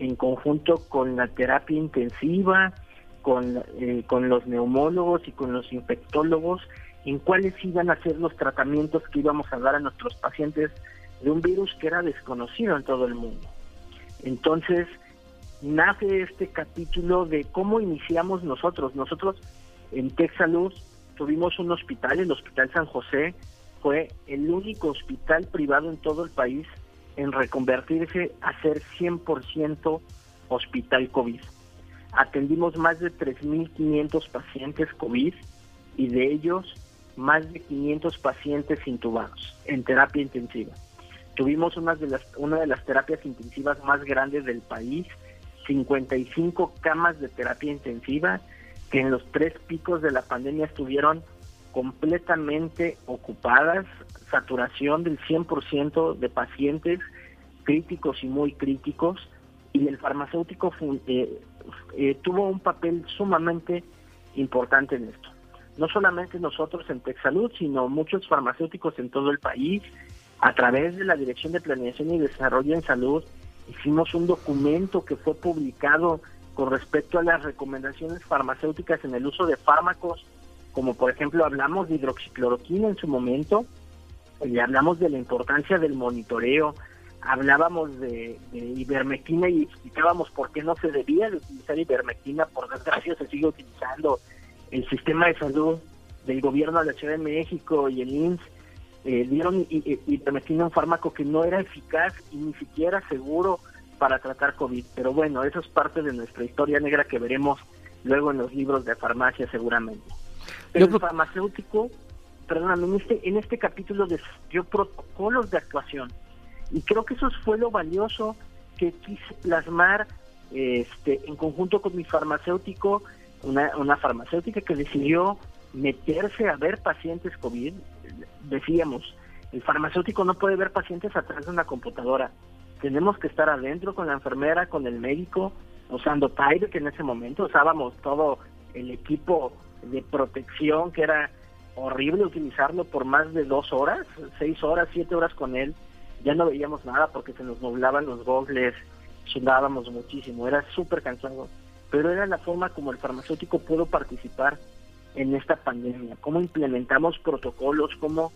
en conjunto con la terapia intensiva, con, eh, con los neumólogos y con los infectólogos en cuáles iban a ser los tratamientos que íbamos a dar a nuestros pacientes de un virus que era desconocido en todo el mundo. Entonces, nace este capítulo de cómo iniciamos nosotros. Nosotros en Texaluz tuvimos un hospital, el Hospital San José, fue el único hospital privado en todo el país en reconvertirse a ser 100% hospital COVID. Atendimos más de 3.500 pacientes COVID y de ellos más de 500 pacientes intubados en terapia intensiva. Tuvimos una de las, una de las terapias intensivas más grandes del país 55 camas de terapia intensiva que en los tres picos de la pandemia estuvieron completamente ocupadas, saturación del 100% de pacientes críticos y muy críticos y el farmacéutico eh, eh, tuvo un papel sumamente importante en esto. No solamente nosotros en Texalud, sino muchos farmacéuticos en todo el país, a través de la Dirección de Planeación y Desarrollo en Salud, hicimos un documento que fue publicado con respecto a las recomendaciones farmacéuticas en el uso de fármacos, como por ejemplo hablamos de hidroxicloroquina en su momento, y hablamos de la importancia del monitoreo, hablábamos de, ivermectina y explicábamos por qué no se debía de utilizar ivermectina, por desgracia se sigue utilizando el sistema de salud del gobierno de la Ciudad de México y el INS eh, dieron ivermectina un fármaco que no era eficaz y ni siquiera seguro para tratar COVID. Pero bueno, eso es parte de nuestra historia negra que veremos luego en los libros de farmacia seguramente. Pero el farmacéutico, perdóname, en este, en este capítulo desarrolló protocolos de actuación y creo que eso fue lo valioso que quise plasmar este, en conjunto con mi farmacéutico, una, una farmacéutica que decidió meterse a ver pacientes COVID. Decíamos, el farmacéutico no puede ver pacientes a través de una computadora. Tenemos que estar adentro con la enfermera, con el médico, usando Tide, que en ese momento usábamos todo el equipo de protección, que era horrible utilizarlo por más de dos horas, seis horas, siete horas con él ya no veíamos nada porque se nos nublaban los gogles, sudábamos muchísimo, era súper cansado, pero era la forma como el farmacéutico pudo participar en esta pandemia, cómo implementamos protocolos, cómo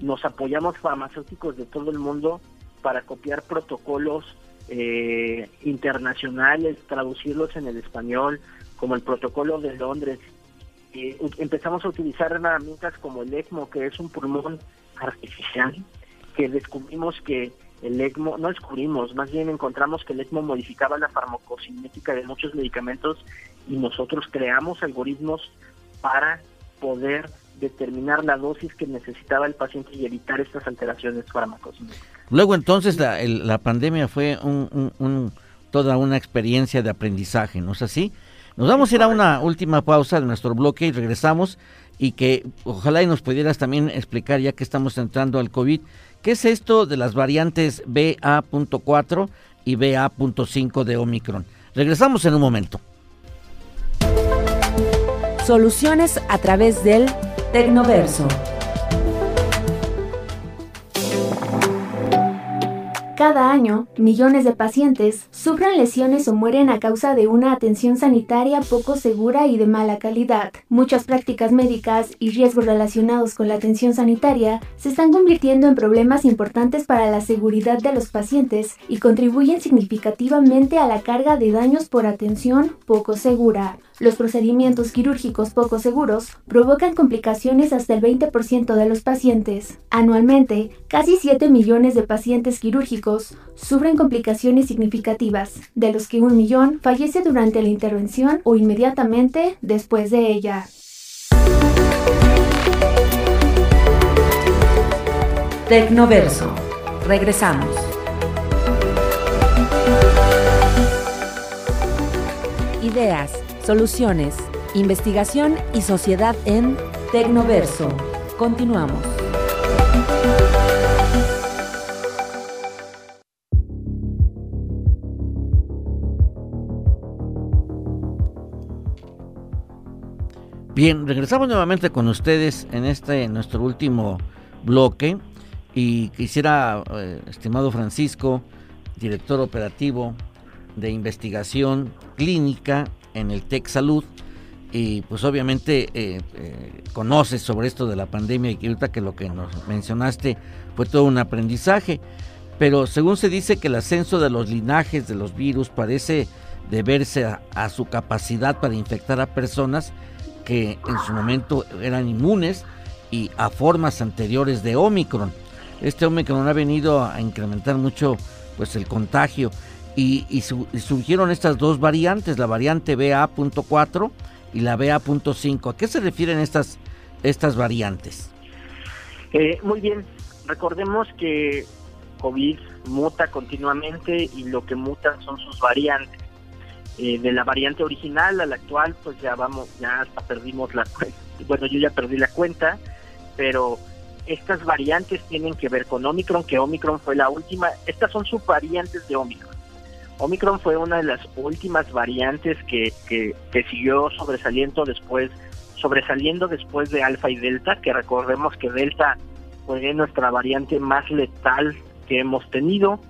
nos apoyamos farmacéuticos de todo el mundo para copiar protocolos eh, internacionales, traducirlos en el español, como el protocolo de Londres. Eh, empezamos a utilizar herramientas como el ECMO, que es un pulmón artificial, que descubrimos que el ECMO, no descubrimos, más bien encontramos que el ECMO modificaba la farmacocinética de muchos medicamentos y nosotros creamos algoritmos para poder determinar la dosis que necesitaba el paciente y evitar estas alteraciones farmacocinéticas. Luego entonces la, la pandemia fue un, toda una experiencia de aprendizaje, ¿no es así? Nos vamos a ir a una última pausa de nuestro bloque y regresamos y que ojalá y nos pudieras también explicar ya que estamos entrando al COVID, ¿qué es esto de las variantes BA.4 y BA.5 de Omicron? Regresamos en un momento. Soluciones a través del Tecnoverso. Cada año, millones de pacientes sufren lesiones o mueren a causa de una atención sanitaria poco segura y de mala calidad. Muchas prácticas médicas y riesgos relacionados con la atención sanitaria se están convirtiendo en problemas importantes para la seguridad de los pacientes y contribuyen significativamente a la carga de daños por atención poco segura. Los procedimientos quirúrgicos poco seguros provocan complicaciones hasta el 20% de los pacientes. Anualmente, casi 7 millones de pacientes quirúrgicos sufren complicaciones significativas, de los que un millón fallece durante la intervención o inmediatamente después de ella. Tecnoverso. Regresamos. Ideas Soluciones, investigación y sociedad en Tecnoverso. Continuamos. Bien, regresamos nuevamente con ustedes en este nuestro último bloque y quisiera, eh, estimado Francisco, director operativo de investigación clínica en el Tech Salud y pues obviamente eh, eh, conoces sobre esto de la pandemia y ahorita que lo que nos mencionaste fue todo un aprendizaje, pero según se dice que el ascenso de los linajes de los virus parece deberse a, su capacidad para infectar a personas que en su momento eran inmunes y a formas anteriores de Omicron. Este Omicron ha venido a incrementar mucho pues el contagio y, surgieron estas dos variantes, la variante BA.4 y la BA.5. ¿A qué se refieren estas, estas variantes? Eh, muy bien, recordemos que COVID muta continuamente y lo que muta son sus variantes. Eh, de la variante original a la actual, pues ya vamos, ya hasta perdimos la cuenta. Bueno, yo ya perdí la cuenta, pero estas variantes tienen que ver con Omicron, que Omicron fue la última. Estas son subvariantes de Omicron. Omicron fue una de las últimas variantes que, que, siguió sobresaliendo después, sobresaliendo después de Alfa y Delta, que recordemos que Delta fue nuestra variante más letal que hemos tenido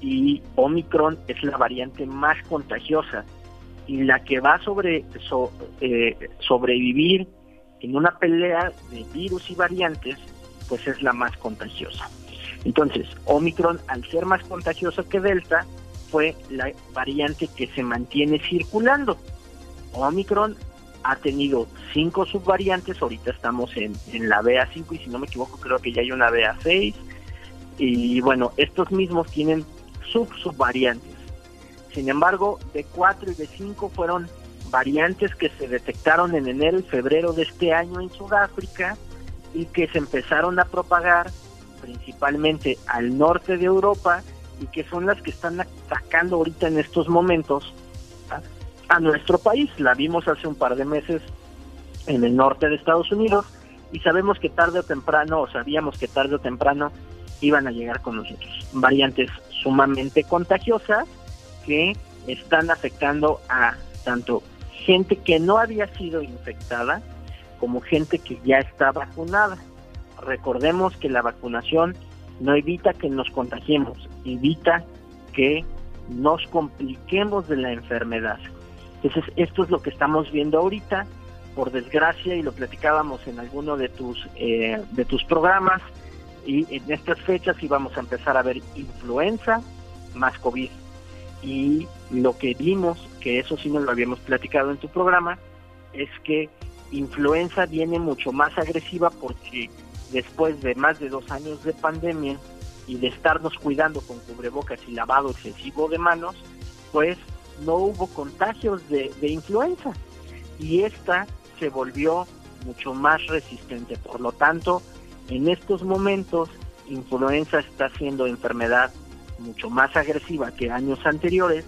y Omicron es la variante más contagiosa y la que va sobre eh, sobrevivir en una pelea de virus y variantes, pues es la más contagiosa. Entonces, Omicron, al ser más contagiosa que Delta, fue la variante que se mantiene circulando. Omicron ha tenido cinco subvariantes, ahorita estamos en, en la BA5 y si no me equivoco creo que ya hay una BA6. Y bueno, estos mismos tienen sub-subvariantes. Sin embargo, de 4 y de 5 fueron variantes que se detectaron en enero y febrero de este año en Sudáfrica y que se empezaron a propagar principalmente al norte de Europa y que son las que están atacando ahorita en estos momentos a, nuestro país. La vimos hace un par de meses en el norte de Estados Unidos y sabemos que tarde o temprano, o sabíamos que tarde o temprano iban a llegar con nosotros. Variantes sumamente contagiosas que están afectando a tanto gente que no había sido infectada como gente que ya está vacunada. Recordemos que la vacunación no evita que nos contagiemos, evita que nos compliquemos de la enfermedad. Entonces, esto es lo que estamos viendo ahorita. Por desgracia, y lo platicábamos en alguno de tus, eh, de tus programas, y en estas fechas íbamos a empezar a ver influenza más COVID. Y lo que vimos, que eso sí nos lo habíamos platicado en tu programa, es que influenza viene mucho más agresiva porque después de más de dos años de pandemia y de estarnos cuidando con cubrebocas y lavado excesivo de manos, pues no hubo contagios de, influenza y esta se volvió mucho más resistente. Por lo tanto, en estos momentos, influenza está siendo enfermedad mucho más agresiva que años anteriores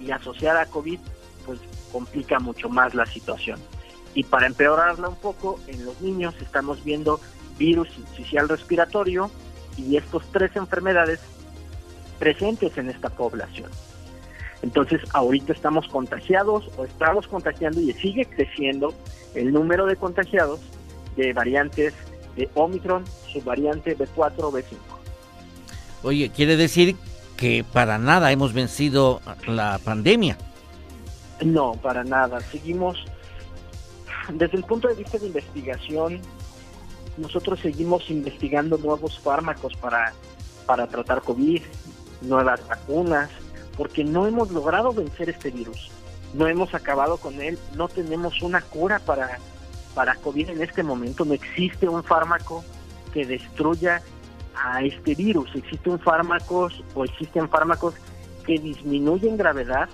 y asociada a COVID, pues complica mucho más la situación. Y para empeorarla un poco, en los niños estamos viendo virus incisional respiratorio y estos tres enfermedades presentes en esta población. Entonces, ahorita estamos contagiados o estamos contagiando y sigue creciendo el número de contagiados de variantes de Omicron, su variante B4 o B5. Oye, quiere decir que para nada hemos vencido la pandemia. No, para nada. Seguimos, desde el punto de vista de investigación, nosotros seguimos investigando nuevos fármacos para, para tratar COVID, nuevas vacunas, porque no hemos logrado vencer este virus. No hemos acabado con él, no tenemos una cura para, para COVID en este momento, no existe un fármaco que destruya a este virus. Existen fármacos o existen fármacos que disminuyen gravedad,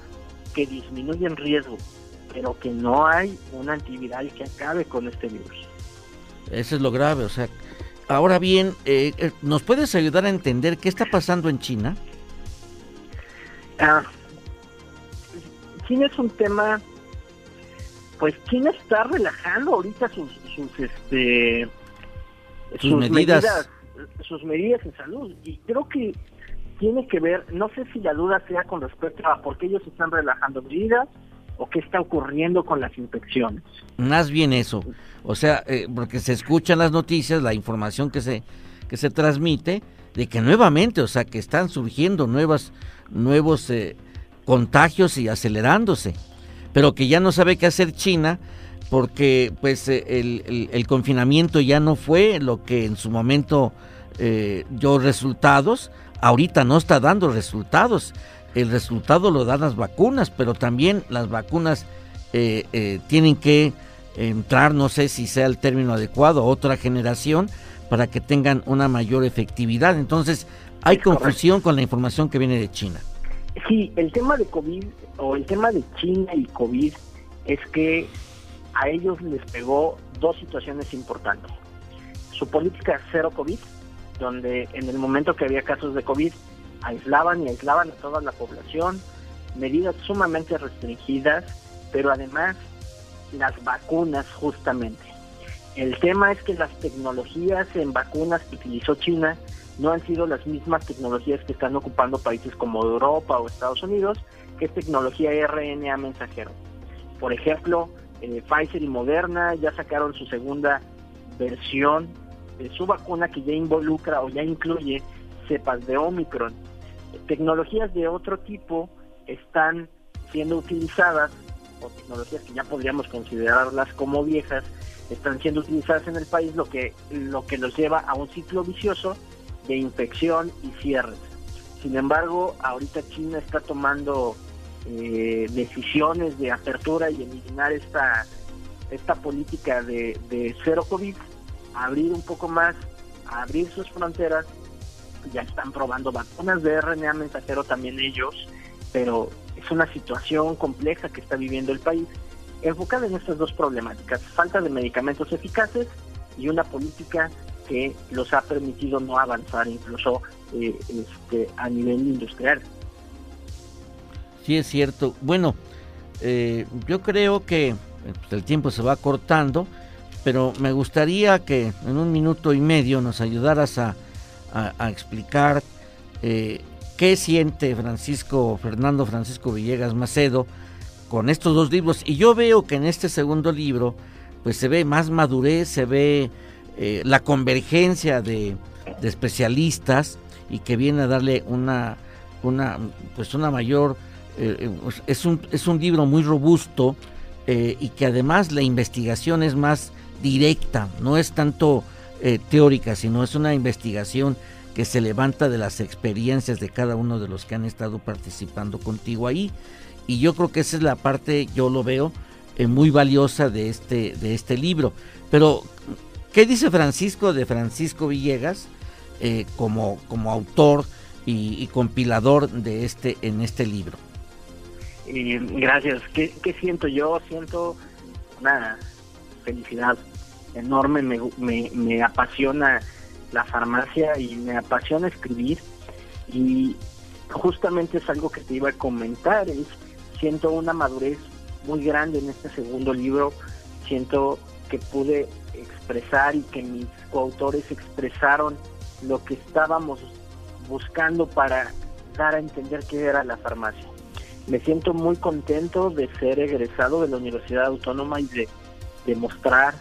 que disminuyen riesgo, pero que no hay un antiviral que acabe con este virus. Eso es lo grave, o sea, ahora bien, eh, eh, ¿nos puedes ayudar a entender qué está pasando en China? Ah, China es un tema pues China está relajando ahorita sus sus este sus, medidas. sus medidas en salud y creo que tiene que ver no sé si la duda sea con respecto a por qué ellos están relajando medidas o qué está ocurriendo con las infecciones. Más bien eso. O sea eh, porque se escuchan las noticias la información que se que se transmite de que nuevamente o sea que están surgiendo nuevas nuevos eh, contagios y acelerándose pero que ya no sabe qué hacer China porque pues eh, el, confinamiento ya no fue lo que en su momento dio resultados, ahorita no está dando resultados, el resultado lo dan las vacunas, pero también las vacunas eh, tienen que entrar, no sé si sea el término adecuado, otra generación para que tengan una mayor efectividad. Entonces hay confusión con la información que viene de China. Sí, el tema de COVID o el tema de China y COVID es que a ellos les pegó dos situaciones importantes. Su política cero COVID, donde en el momento que había casos de COVID aislaban y aislaban a toda la población, medidas sumamente restringidas, pero además las vacunas justamente. El tema es que las tecnologías en vacunas que utilizó China no han sido las mismas tecnologías que están ocupando países como Europa o Estados Unidos, que es tecnología RNA mensajero. Por ejemplo, eh, Pfizer y Moderna ya sacaron su segunda versión de su vacuna que ya involucra o ya incluye cepas de Omicron. Tecnologías de otro tipo están siendo utilizadas, o tecnologías que ya podríamos considerarlas como viejas, están siendo utilizadas en el país, lo que, lo que nos lleva a un ciclo vicioso de infección y cierres. Sin embargo, ahorita China está tomando eh, decisiones de apertura y eliminar esta, esta política de, de cero COVID, abrir un poco más, abrir sus fronteras. Ya están probando vacunas de RNA mensajero también ellos, pero es una situación compleja que está viviendo el país, enfocada en estas dos problemáticas, falta de medicamentos eficaces y una política que los ha permitido no avanzar incluso eh, este, a nivel industrial. Sí, es cierto. Bueno, eh, yo creo que pues, el tiempo se va cortando, pero me gustaría que en un minuto y medio nos ayudaras a, explicar eh, qué siente Francisco, Fernando Francisco Villegas Macedo con estos dos libros. Y yo veo que en este segundo libro, pues se ve más madurez, se ve eh, la convergencia de, especialistas y que viene a darle una, una, pues una mayor, eh, eh, pues es, un, es un libro muy robusto y que además la investigación es más directa, no es tanto teórica, sino es una investigación que se levanta de las experiencias de cada uno de los que han estado participando contigo ahí. Y yo creo que esa es la parte, yo lo veo, muy valiosa de este, de este libro. Pero ¿Qué dice Francisco de Francisco Villegas eh, como, como autor y, compilador de este en este libro? gracias. ¿Qué, siento yo? Siento una felicidad enorme. Me, me, apasiona la farmacia y me apasiona escribir. Y justamente es algo que te iba a comentar. Siento una madurez muy grande en este segundo libro. Siento que pude expresar y que mis coautores expresaron lo que estábamos buscando para dar a entender qué era la farmacia. Me siento muy contento de ser egresado de la Universidad Autónoma y de demostrar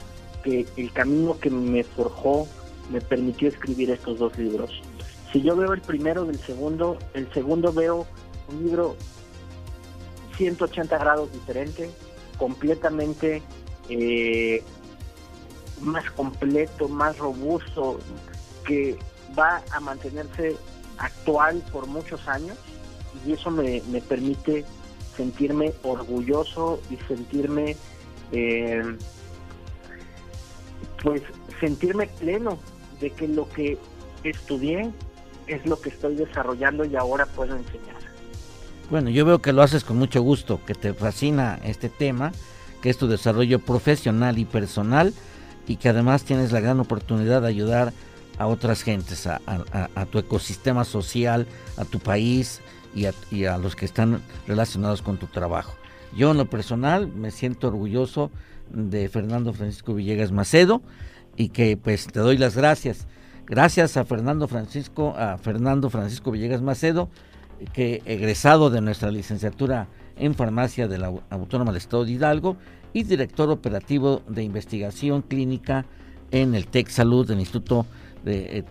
que el camino que me forjó me permitió escribir estos dos libros. Si yo veo el primero del segundo, el segundo veo un libro 180 grados diferente, completamente eh, más completo, más robusto, que va a mantenerse actual por muchos años y eso me, permite sentirme orgulloso y sentirme eh, pues sentirme pleno de que lo que estudié es lo que estoy desarrollando y ahora puedo enseñar. Bueno, yo veo que lo haces con mucho gusto, que te fascina este tema, que es tu desarrollo profesional y personal y que además tienes la gran oportunidad de ayudar a otras gentes, a, tu ecosistema social, a tu país y a, los que están relacionados con tu trabajo. Yo en lo personal me siento orgulloso de Fernando Francisco Villegas Macedo y que pues te doy las gracias. Gracias a Fernando Francisco, a Fernando Francisco Villegas Macedo, que egresado de nuestra licenciatura en farmacia de la Autónoma del Estado de Hidalgo y director operativo de investigación clínica en el TEC Salud del Instituto de, eh,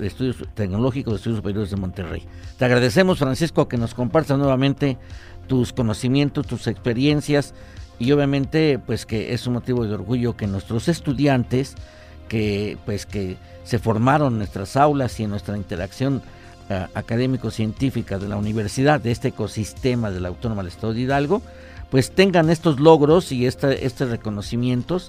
Estudios Tecnológicos de Estudios Superiores de Monterrey. Te agradecemos, Francisco, que nos compartas nuevamente tus conocimientos, tus experiencias y obviamente pues que es un motivo de orgullo que nuestros estudiantes que pues que se formaron en nuestras aulas y en nuestra interacción eh, académico-científica de la universidad, de este ecosistema de la Autónoma del Estado de Hidalgo, pues tengan estos logros y estos reconocimientos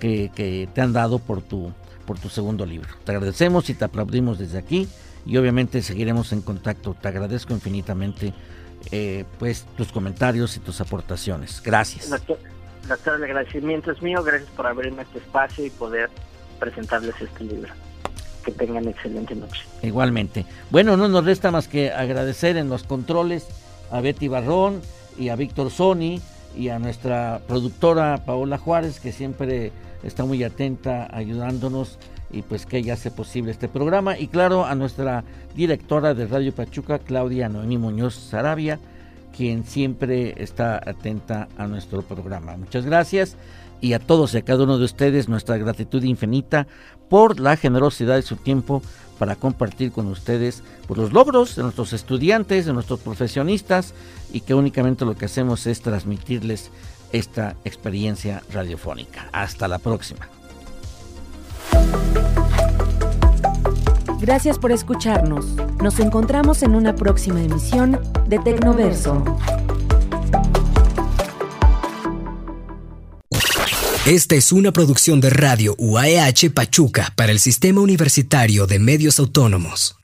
que, te han dado por tu, por tu segundo libro. Te agradecemos y te aplaudimos desde aquí y obviamente seguiremos en contacto. Te agradezco infinitamente eh, pues tus comentarios y tus aportaciones. Gracias. Doctor, el agradecimiento es mío. Gracias por abrirme este espacio y poder presentarles este libro. Que tengan excelente noche. Igualmente. Bueno, no nos resta más que agradecer en los controles a Betty Barrón y a Víctor Sony y a nuestra productora Paola Juárez, que siempre está muy atenta ayudándonos y pues que ella hace posible este programa. Y claro, a nuestra directora de Radio Pachuca, Claudia Noemí Muñoz Sarabia, quien siempre está atenta a nuestro programa. Muchas gracias y a todos y a cada uno de ustedes nuestra gratitud infinita por la generosidad de su tiempo para compartir con ustedes por los logros de nuestros estudiantes, de nuestros profesionistas y que únicamente lo que hacemos es transmitirles esta experiencia radiofónica. Hasta la próxima. Gracias por escucharnos. Nos encontramos en una próxima emisión de Tecnoverso. Esta es una producción de Radio UAEH Pachuca para el Sistema Universitario de Medios Autónomos.